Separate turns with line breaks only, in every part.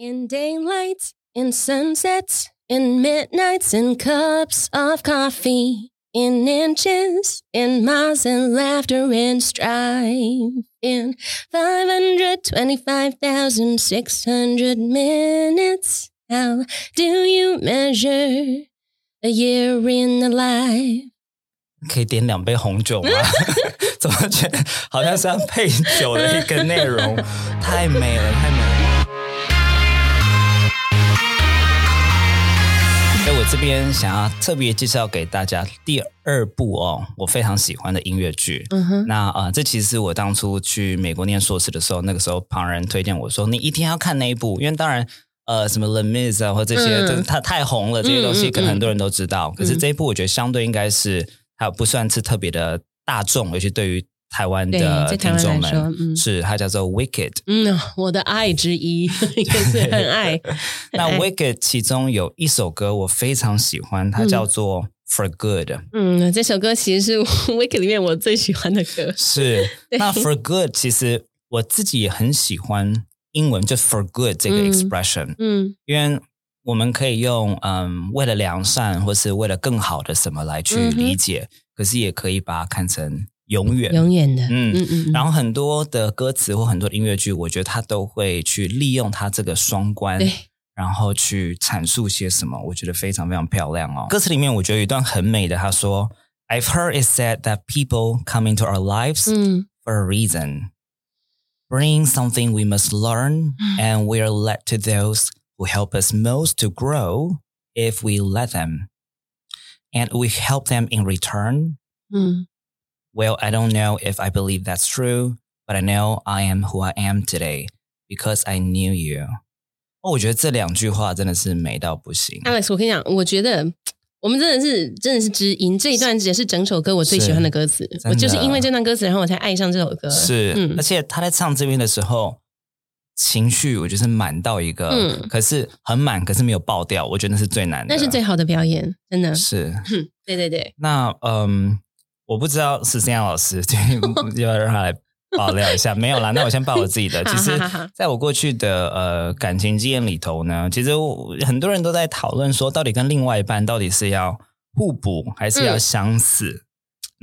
In daylights, in sunsets, in midnights, in cups of coffee, in inches, in miles, and laughter and strife, in 525,600 minutes. How do you measure a year in the life?
可以点两杯红酒吗？怎么觉得好像是要配酒的一个内容？太美了，太美了！ 这边想要特别介绍给大家第二部哦，我非常喜欢的音乐剧。嗯哼，那啊，这其实是我当初去美国念硕士的时候，那个时候旁人推荐我说，你一定要看那一部，因为当然。呃，什么 The Miz 啊，或这些，就是它太红了，这些东西可能很多人都知道。可是这一部，我觉得相对应该是它不算是特别的大众，尤其对于台湾的听众们，是它叫做 Wicked。
嗯，我的爱之一 也是很爱。
那 Wicked 其中有一首歌我非常喜欢，它叫做 For Good。
嗯，这首歌其实是 Wicked 里面我最喜欢的歌。
是那 For Good，其实我自己也很喜欢。英文就 for good 这个 expression，嗯，因为我们可以用嗯为了良善或是为了更好的什么来去理解，可是也可以把它看成永远
永远的，
嗯嗯嗯。然后很多的歌词或很多音乐剧，我觉得它都会去利用它这个双关，然后去阐述些什么，我觉得非常非常漂亮哦。歌词里面我觉得有一段很美的，他说：“I've heard it said that people come into our lives for a reason。” bring something we must learn, mm. and we are led to those who help us most to grow if we let them. And we help them in return. Mm. Well, I don't know if I believe that's true, but I know I am who I am today because I knew you. 哦，我觉得这两句话真的是美到不行。
Alex，我跟你讲，我觉得我们真的是真的是知音，这一段也是整首歌我最喜欢的歌词。我就是因为这段歌词，然后我才爱上这首歌。
是，而且他在唱这边的时候，情绪我觉得是满到一个，嗯，可是很满，可是没有爆掉。我觉得那是最难的，
那是最好的表演，真的
是。
对对对。
那嗯，我不知道是这样，老师 就要让他来。爆料一下，没有啦。那我先爆我自己的。其实，在我过去的呃感情经验里头呢，其实很多人都在讨论说，到底跟另外一半到底是要互补还是要相似？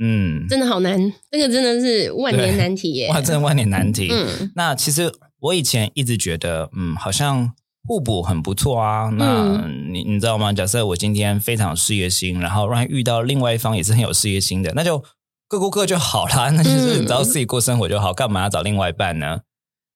嗯，真的好难，这个真的是万年难题耶！
哇，真的万年难题。嗯，那其实我以前一直觉得，嗯，好像互补很不错啊。那你你知道吗？假设我今天非常有事业心，然后让遇到另外一方也是很有事业心的，那就。各过各就好啦，那就是你知道自己过生活就好，干嘛要找另外一半呢？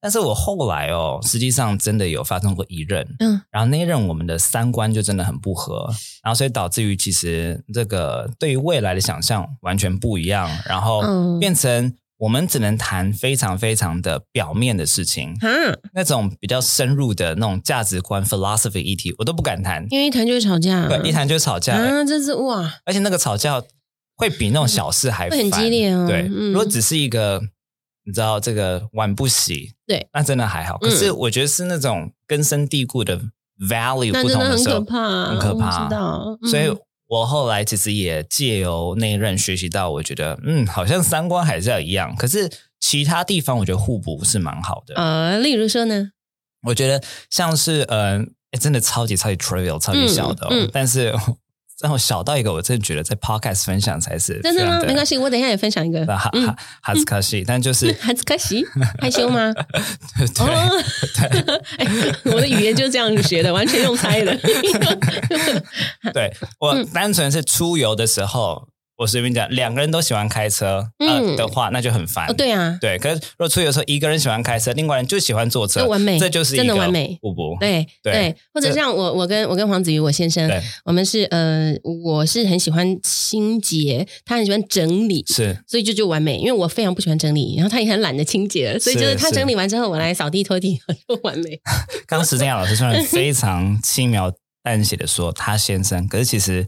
但是我后来哦，实际上真的有发生过一任，嗯，然后那一任我们的三观就真的很不合，然后所以导致于其实这个对于未来的想象完全不一样，然后变成我们只能谈非常非常的表面的事情，嗯，那种比较深入的那种价值观 philosophy 议题我都不敢谈，
因为一谈就会吵架，
对，一谈就吵架，
啊，真是哇，
而且那个吵架。会比那种小事还
很激烈哦。
对，如果只是一个，你知道这个碗不洗，
对，
那真的还好。可是我觉得是那种根深蒂固的 value 不同的时候，
很可怕，
很可怕。
知道。
所以我后来其实也借由那一任学习到，我觉得嗯，好像三观还是要一样。可是其他地方我觉得互补是蛮好的。
呃，例如说呢，
我觉得像是呃，真的超级超级 trivial，超级小的，但是。然后小到一个，我真的觉得在 podcast 分享才是
真的吗？没关系，我等一下也分享一个。
哈哈，哈斯卡西，但就是
哈斯卡西害羞吗？
对，
我的语言就是这样学的，完全用猜的。
对我单纯是出游的时候。我随便讲，两个人都喜欢开车呃的话，那就很烦。
对啊，
对。可是如果出游的时候，一个人喜欢开车，另外人就喜欢坐车，
完美，
这就是
真的完美。对对，或者像我，我跟我跟黄子瑜，我先生，我们是呃，我是很喜欢清洁，他很喜欢整理，
是，
所以就就完美。因为我非常不喜欢整理，然后他也很懒得清洁，所以就是他整理完之后，我来扫地拖地就完美。
刚刚石正雅老师虽然非常轻描淡写的说他先生，可是其实。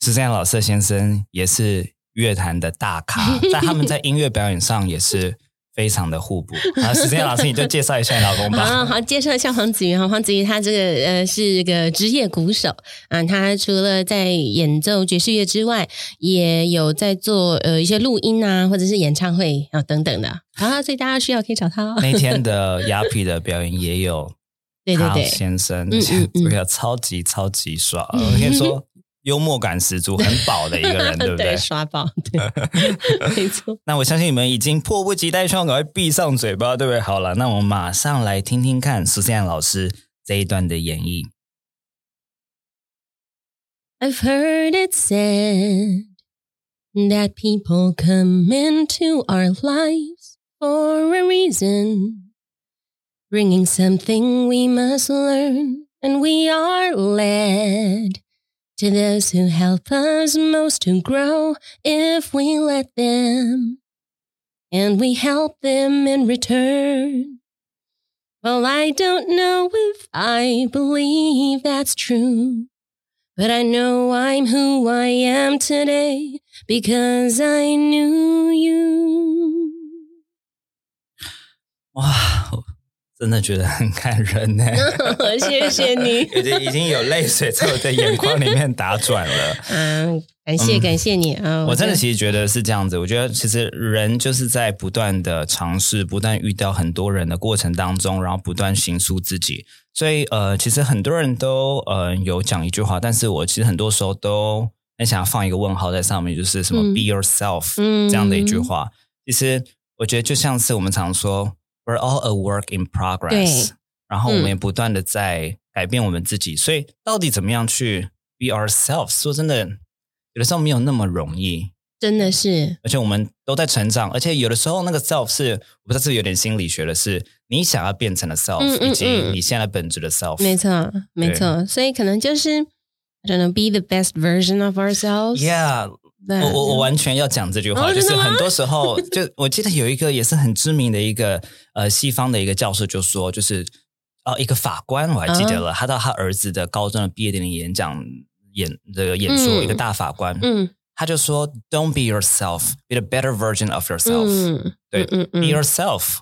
是这样，老色先生也是乐坛的大咖，在他们在音乐表演上也是非常的互补。好，时间老师你就介绍一下你老公吧。
好，好，介绍一下黄子瑜哈。黄子瑜他这个呃是个职业鼓手啊，他除了在演奏爵士乐之外，也有在做呃一些录音啊，或者是演唱会啊等等的。好，所以大家需要可以找他哦。
那天的雅痞的表演也有。卡先生，嗯嗯超级超级爽，我跟你说。幽默感十足，很饱的一个人，对不对？
刷爆，对，没错。
那我相信你们已经迫不及待，希望赶快闭上嘴巴，对不对？好了，那我们马上来听听看苏珊老师这一段的演绎。
I've heard it said that people come into our lives for a reason, bringing something we must learn, and we are led. to those who help us most to grow if we let them and we help them in return. Well, I don't know if I believe that's true, but I know I'm who I am today because I knew you.
Wow. 真的觉得很感人呢，
谢谢你，
已经已经有泪水在我的眼眶里面打转了。
嗯，感谢感谢你啊！
我真的其实觉得是这样子，我觉得其实人就是在不断的尝试，不断遇到很多人的过程当中，然后不断形塑自己。所以呃，其实很多人都呃有讲一句话，但是我其实很多时候都很想要放一个问号在上面，就是什么 “be yourself” 这样的一句话。其实我觉得就像是我们常说。We're all a work in progress，然后我们也不断的在改变我们自己，所以到底怎么样去 be ourselves？说真的，有的时候没有那么容易，
真的是。
而且我们都在成长，而且有的时候那个 self 是，我不知道是有点心理学的，是你想要变成的 self，以及你现在本质的 self。
没错，没错。所以可能就是，I don't know, be the best version of ourselves.
Yeah. 我我我完全要讲这句话，就是很多时候，就 我记得有一个也是很知名的一个呃西方的一个教授就说，就是哦一个法官我还记得了，他到他儿子的高中的毕业典礼演讲演这个演说，一个大法官，嗯，他就说，Don't be yourself, be the better version of yourself，对，be yourself。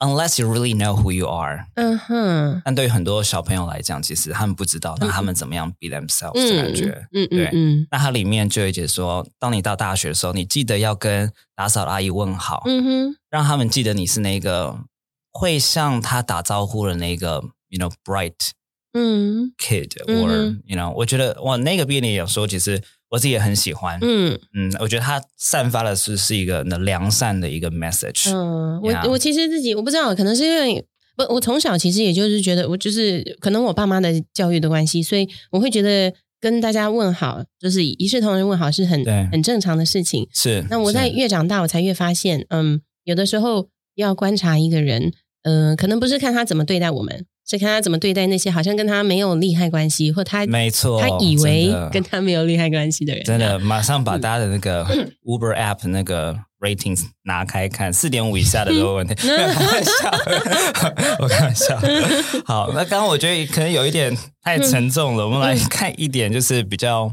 Unless you really know who you are，嗯哼。但对于很多小朋友来讲，其实他们不知道，那他们怎么样 be themselves 的感觉，嗯对。那它里面就有解说，当你到大学的时候，你记得要跟打扫阿姨问好，嗯哼，让他们记得你是那个会向他打招呼的那个，you know bright，嗯，kid，or you know，我觉得哇，那个毕业典礼有时候其实。我自己也很喜欢，嗯嗯，我觉得他散发的是是一个良善的一个 message。
嗯，我我其实自己我不知道，可能是因为不，我从小其实也就是觉得，我就是可能我爸妈的教育的关系，所以我会觉得跟大家问好，就是一视同仁问好是很很正常的事情。
是。
那我在越长大，我才越发现，嗯，有的时候要观察一个人，嗯，可能不是看他怎么对待我们。是看他怎么对待那些好像跟他没有利害关系，或他
没错，
他以为跟他没有利害关系的人，
真的马上把大家的那个 Uber App 那个 ratings 拿开看，四点五以下的都有问题。开玩笑，我开玩笑。好，那刚刚我觉得可能有一点太沉重了，我们来看一点，就是比较。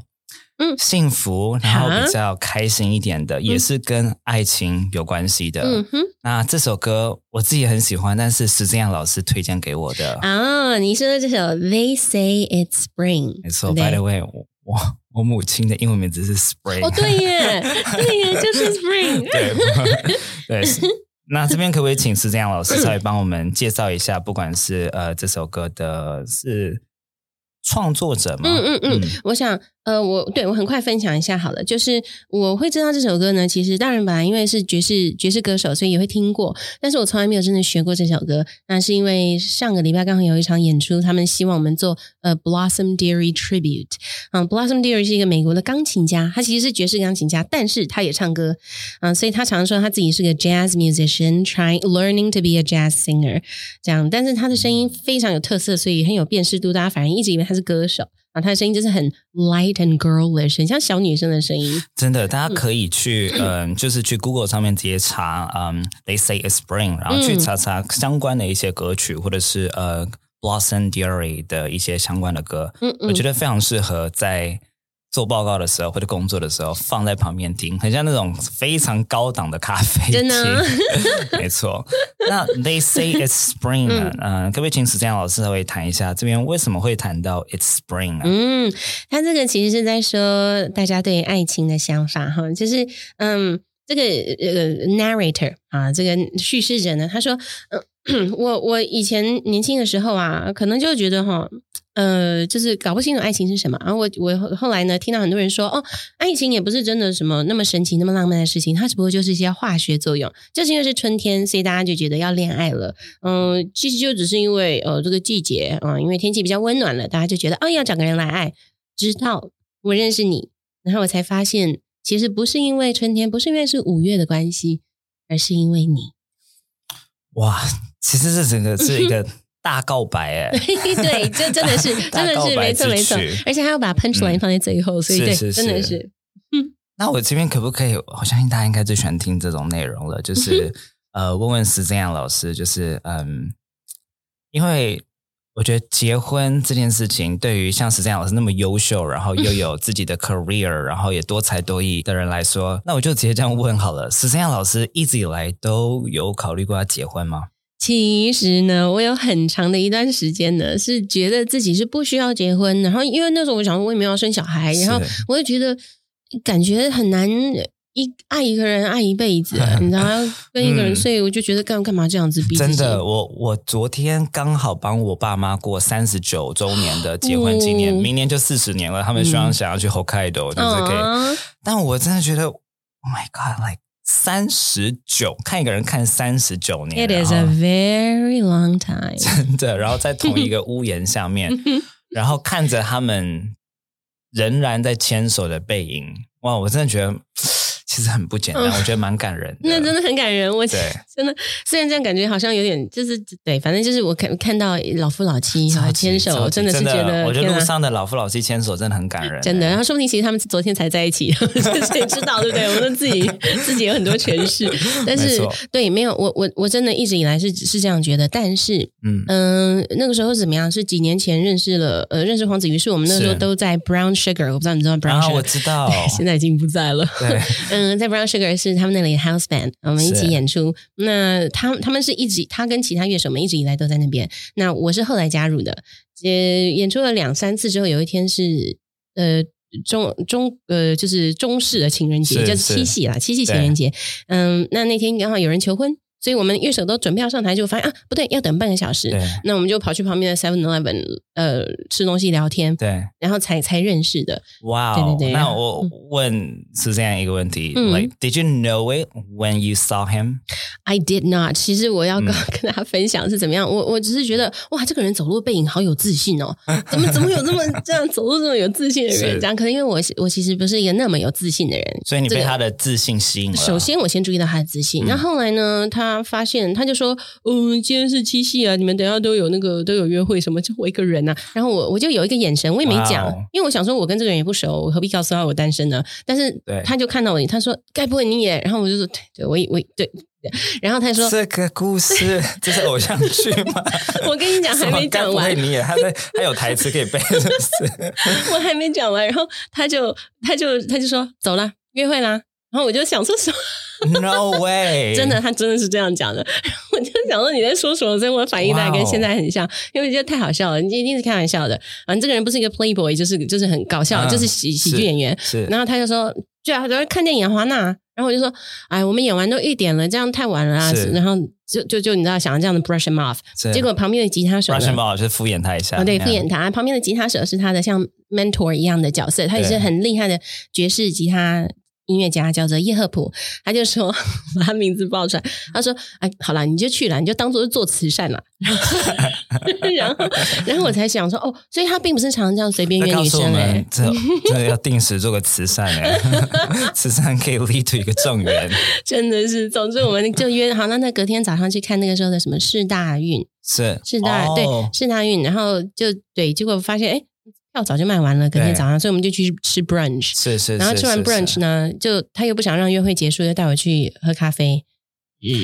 幸福，然后比较开心一点的，也是跟爱情有关系的。嗯哼，那这首歌我自己很喜欢，但是石正阳老师推荐给我的。
啊，你说的这首《They Say It's Spring》，
没错。By the way，我我母亲的英文名字是 Spring。
哦，对耶，对耶，就是 Spring。
对对。那这边可不可以请石正阳老师稍微帮我们介绍一下，不管是呃这首歌的是创作者吗？嗯嗯
嗯，我想。呃，我对我很快分享一下好了，就是我会知道这首歌呢。其实大人本来因为是爵士爵士歌手，所以也会听过，但是我从来没有真的学过这首歌。那是因为上个礼拜刚好有一场演出，他们希望我们做呃 Blossom Dearie Tribute。嗯，Blossom Dearie 是一个美国的钢琴家，他其实是爵士钢琴家，但是他也唱歌。嗯，所以他常说他自己是个 jazz musician，trying learning to be a jazz singer。这样，但是他的声音非常有特色，所以很有辨识度，大家反而一直以为他是歌手。啊，他的声音就是很 light and girlish，很像小女生的声音。
真的，大家可以去，嗯，就是去 Google 上面直接查，嗯，They say it's spring，然后去查查相关的一些歌曲，或者是呃，Blossom Diary 的一些相关的歌。嗯嗯，我觉得非常适合在。做报告的时候或者工作的时候放在旁边听，很像那种非常高档的咖啡
真的，
没错。那 They say it's spring，嗯，可不可以请史江老师稍微谈一下这边为什么会谈到 it's spring 呢？
嗯，他这个其实是在说大家对爱情的想法哈，就是嗯，这个呃 narrator 啊，这个叙事者呢，他说，嗯，我我以前年轻的时候啊，可能就觉得哈，呃，就是搞不清楚爱情是什么。然后我我后来呢，听到很多人说，哦，爱情也不是真的什么那么神奇、那么浪漫的事情，它只不过就是一些化学作用。就是因为是春天，所以大家就觉得要恋爱了。嗯，其实就只是因为呃这个季节啊，因为天气比较温暖了，大家就觉得哦要找个人来爱。直到我认识你，然后我才发现，其实不是因为春天，不是因为是五月的关系，而是因为你。
哇！其实这整个是一个大告白哎，
对，这真的是 真的是没错没错，而且还要把 punch line 放在最后，所以对，真的是。
嗯，那我这边可不可以？我相信大家应该最喜欢听这种内容了，就是呃，问问石正阳老师，就是嗯，因为我觉得结婚这件事情，对于像石正阳老师那么优秀，然后又有自己的 career，然后也多才多艺的人来说，那我就直接这样问好了：石正阳老师一直以来都有考虑过要结婚吗？
其实呢，我有很长的一段时间呢，是觉得自己是不需要结婚。然后，因为那时候我想我也没有生小孩，然后我就觉得感觉很难一爱一个人爱一辈子，你知道跟一个人睡，我就觉得干干嘛这样子？
真的，我我昨天刚好帮我爸妈过三十九周年的结婚纪念，明年就四十年了。他们希望想要去 Hokkaido，就是可以。但我真的觉得，Oh my God，like。三十九，看一个人看三十九年
，It is a very long time，
真的。然后在同一个屋檐下面，然后看着他们仍然在牵手的背影，哇！我真的觉得。其实很不简单，我觉得蛮感人。
那真的很感人，我真的虽然这样感觉好像有点，就是对，反正就是我看看到老夫老妻牵手，真的是觉得，
我觉得路上的老夫老妻牵手真的很感人。
真的，然后说不定其实他们昨天才在一起，谁知道对不对？我们自己 自己有很多诠释，但是对，没有我我我真的一直以来是是这样觉得，但是嗯嗯，那个时候怎么样？是几年前认识了呃认识黄子瑜，是我们那时候都在 Brown Sugar，我不知道你知道 Brown Sugar，
我知道，
现在已经不在了。对，嗯。嗯，在 Brown Sugar 是他们那里 House Band，我们一起演出。那他他们是一直，他跟其他乐手们一直以来都在那边。那我是后来加入的，呃，演出了两三次之后，有一天是呃中中呃就是中式的情人节，就是七夕啦，七夕情人节。嗯，那那天刚好有人求婚。所以我们乐手都准备要上台，就发现啊，不对，要等半个小时。那我们就跑去旁边的 Seven Eleven，呃，吃东西聊天。
对，
然后才才认识的。
哇，
对对对。
那我问是这样一个问题嗯：Like, did you know it when you saw him?
I did not。其实我要跟跟大家分享是怎么样。我我只是觉得，哇，这个人走路背影好有自信哦。怎么怎么有这么这样走路这么有自信的人？这样可能因为我我其实不是一个那么有自信的人，
所以你被他的自信吸引了。
首先，我先注意到他的自信，然后后来呢，他。他发现，他就说：“嗯，今天是七夕啊，你们等下都有那个都有约会什么？就我一个人啊。”然后我我就有一个眼神，我也没讲，因为我想说，我跟这个人也不熟，我何必告诉他我单身呢？但是他就看到我，他说：“该不会你也？”然后我就说：“对，我我对。”然后他说：“
这个故事这是偶像剧吗？”
我跟你讲，还没讲完，
你也他在他有台词可以背，是不是？
我还没讲完，然后他就他就他就说：“走了，约会啦。”然后我就想说什么。
No way！
真的，他真的是这样讲的。我就想说你在说什么，所以我反应大概跟现在很像，因为觉得太好笑了。你一定是开玩笑的。反正这个人不是一个 playboy，就是就是很搞笑，就是喜喜剧演员。然后他就说：“对啊，在看电影啊，华纳。”然后我就说：“哎，我们演完都一点了，这样太晚了啊。”然后就就就你知道，想要这样的 brush him off。结果旁边的吉他手
brush him off 就是敷衍他一下。
对，敷衍他。旁边的吉他手是他的像 mentor 一样的角色，他也是很厉害的爵士吉他。音乐家叫做叶赫普，他就说把他名字报出来。他说：“哎，好了，你就去了，你就当做是做慈善了。”然后，然后我才想说：“哦，所以他并不是常常这样随便约女生哎，
这这要定时做个慈善哎，慈善可以 lead to 一个正缘，
真的是。总之，我们就约好，那那隔天早上去看那个时候的什么四大运，
是
四大对四大运，然后就对，结果发现哎。票早就卖完了，隔天早上，所以我们就去吃 brunch。
是是，
然后吃完 brunch 呢，就他又不想让约会结束，就带我去喝咖啡。嗯，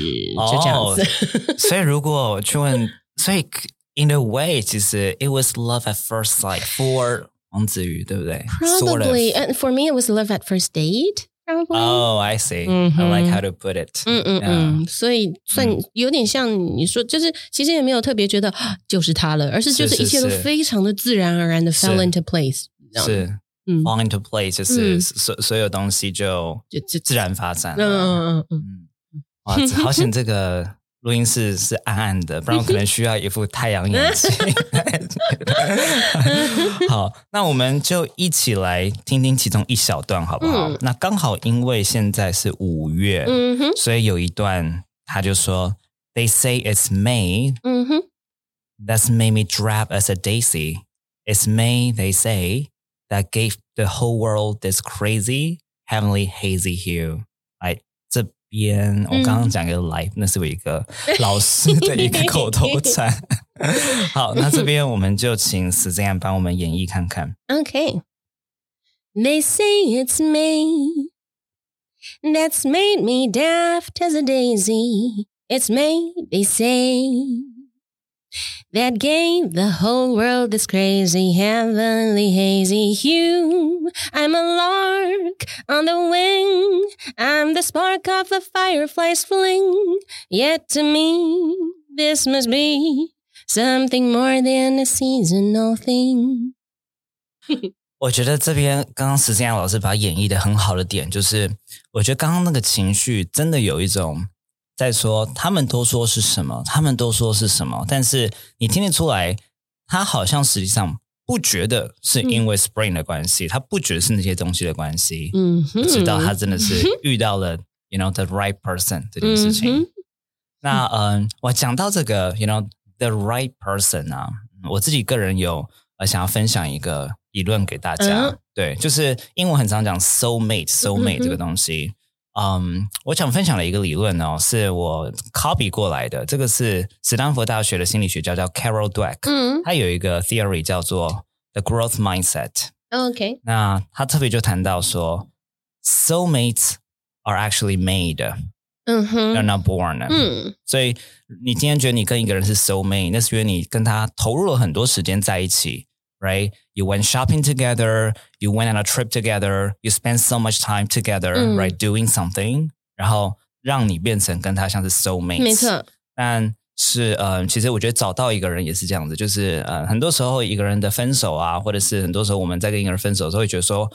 就这样子。
所以如果去问，所以 in a way，其实 it was love at first sight for 王子瑜，对不对？
Probably, and for me, it was love at first date.
Oh, I see. I like how to put it.
嗯嗯嗯，所以算有点像你说，就是其实也没有特别觉得 就是他了，而是就是一切都非常的自然而然的 fell into place。
是，嗯，fall into place 就是所所有东西就就就自然发展。嗯嗯嗯嗯。哇，好险这个录音室是暗暗的，不然可能需要一副太阳眼镜。好，那我们就一起来听听其中一小段，好不好？那刚好因为现在是五月，嗯哼，所以有一段他就说：“They say it's May，嗯哼，That's made me drab as a daisy. It's May, they say, that gave the whole world this crazy heavenly hazy hue。”哎，这 边我刚刚讲一个来，那是我一个老师的一个口头禅。好，那这边我们就请 Suzanne 帮我们演绎看看。
Okay. They say it's me that's made me daft as a daisy. It's me, they say, that gave the whole world this crazy, heavenly, hazy hue. I'm a lark on the wing. I'm the spark of the firefly's fling. Yet to me, this must be something more than a seasonal thing.
我觉得这边刚刚石建阳老师把它演绎的很好的点，就是我觉得刚刚那个情绪真的有一种 在说，他们都说是什么，他们都说是什么，但是你听得出来，他好像实际上不觉得是因为 Spring 的关系，他不觉得是那些东西的关系，嗯，直到他真的是遇到了 you know the right person 这件事情。那嗯，我讲到这个 you know the right person 啊，我自己个人有呃想要分享一个理论给大家，对，就是英文很常讲 soul mate soul mate 这个东西。嗯，我想分享的一个理论哦，是我 copy 过来的。这个是斯坦福大学的心理学家叫 Carol Dweck，嗯，他有一个 theory 叫做 the growth mindset。
OK，
那他特别就谈到说，soulmates are actually made，嗯哼，they're not born。嗯，所以你今天觉得你跟一个人是 soulmate，那是因为你跟他投入了很多时间在一起。Right? You went shopping together, you went on a trip together, you spent so much time together, mm. right? Doing something，然后让你变成跟他像是 soulmates。
没错，
但是呃，其实我觉得找到一个人也是这样子，就是呃，很多时候一个人的分手啊，或者是很多时候我们在跟一个人分手的时候，会觉得说。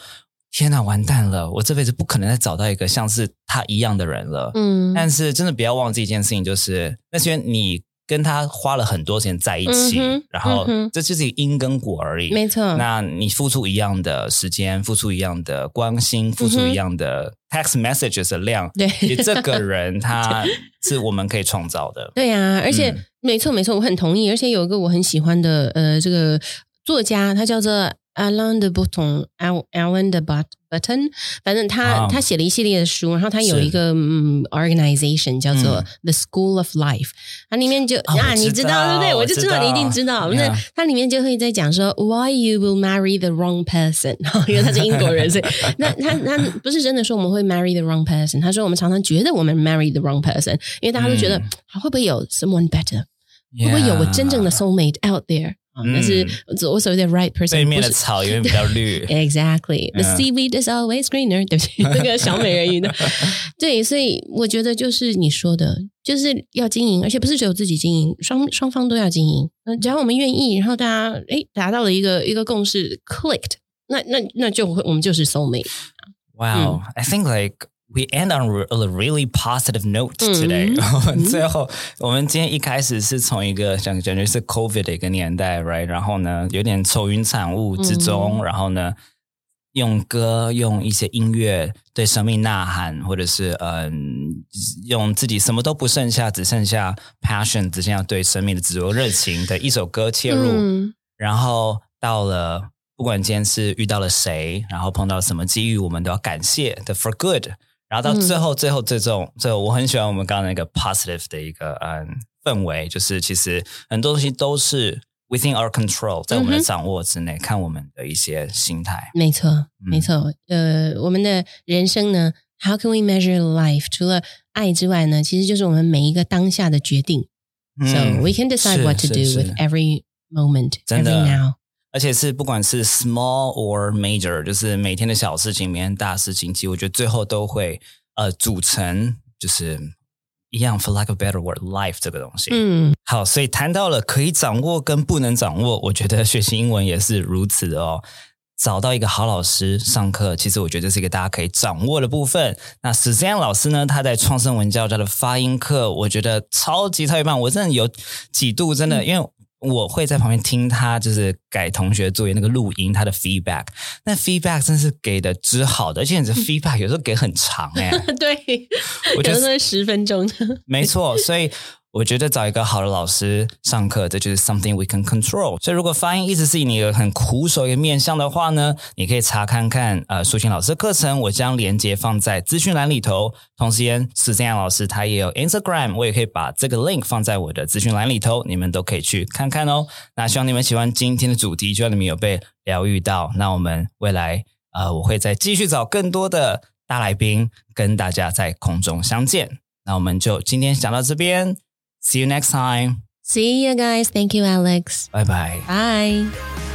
天哪，完蛋了！我这辈子不可能再找到一个像是他一样的人了。嗯，但是真的不要忘记一件事情，就是那些你跟他花了很多钱在一起，然后这就是因跟果而已。
没错，
那你付出一样的时间，付出一样的关心，付出一样的 text messages 的量，
对，
这个人他是我们可以创造的。
对呀，而且没错没错，我很同意。而且有一个我很喜欢的呃，这个作家，他叫做。Alan 的 Button，Alan 的 But Button，反正他他写了一系列的书，然后他有一个嗯 organization 叫做 The School of Life，它里面就啊你知道对不对？我就知道你一定知道。那它里面就会在讲说 Why you will marry the wrong person，因为他是英国人，所以那他他不是真的说我们会 marry the wrong person，他说我们常常觉得我们 marry the wrong person，因为大家都觉得会不会有 someone better，会不会有我真正的 soulmate out there。 但是我所谓的 right person，
对面的草 永远比较绿。
Exactly，the seaweed is always greener。对不起，那个小美人鱼的。对，所以我觉得就是你说的，就是要经营，而且不是只有自己经营，双双方都要经营。嗯，只要我们愿意，然后大家哎达到了一个一个共识，clicked，那那那就会我们就是 soulmate。
Wow，I think like we end on a really positive note today。最后，我们今天一开始是从一个想感觉是 COVID 的一个年代，right？然后呢，有点愁云惨雾之中，然后呢，用歌、用一些音乐对生命呐喊，或者是嗯，用自己什么都不剩下，只剩下 passion，只剩下对生命的执着热情的一首歌切入，然后到了不管今天是遇到了谁，然后碰到什么机遇，我们都要感谢的 for good。然后到最后，最后这种，最后我很喜欢我们刚刚那个 positive 的一个嗯氛围，就是其实很多东西都是 within our control，在我们的掌握之内。看我们的一些心态，
没错，没错。呃，我们的人生呢，How can we measure life？除了爱之外呢，其实就是我们每一个当下的决定。So we can decide what to do with every moment, every now.
而且是不管是 small or major，就是每天的小事情，每天大事情，其实我觉得最后都会呃组成，就是一样 for lack of better word，life 这个东西。嗯，好，所以谈到了可以掌握跟不能掌握，我觉得学习英文也是如此的哦。找到一个好老师上课，其实我觉得这是一个大家可以掌握的部分。那史思安老师呢，他在创生文教他的发音课，我觉得超级特别棒。我真的有几度真的，因为我会在旁边听他就是改同学作业那个录音，他的 feedback，那 feedback 真是给的之好的，而且你的 feedback 有时候给很长哎，
对，我觉得十分钟，
没错，所以。我觉得找一个好的老师上课，这就是 something we can control。所以，如果发音一直是你很苦手一个面向的话呢，你可以查看看呃苏晴老师的课程，我将链接放在资讯栏里头。同时间，史这样老师他也有 Instagram，我也可以把这个 link 放在我的资讯栏里头，你们都可以去看看哦。那希望你们喜欢今天的主题，希望你们有被疗愈到。那我们未来呃，我会再继续找更多的大来宾跟大家在空中相见。那我们就今天讲到这边。See you next time.
See you guys. Thank you, Alex.
Bye bye.
Bye.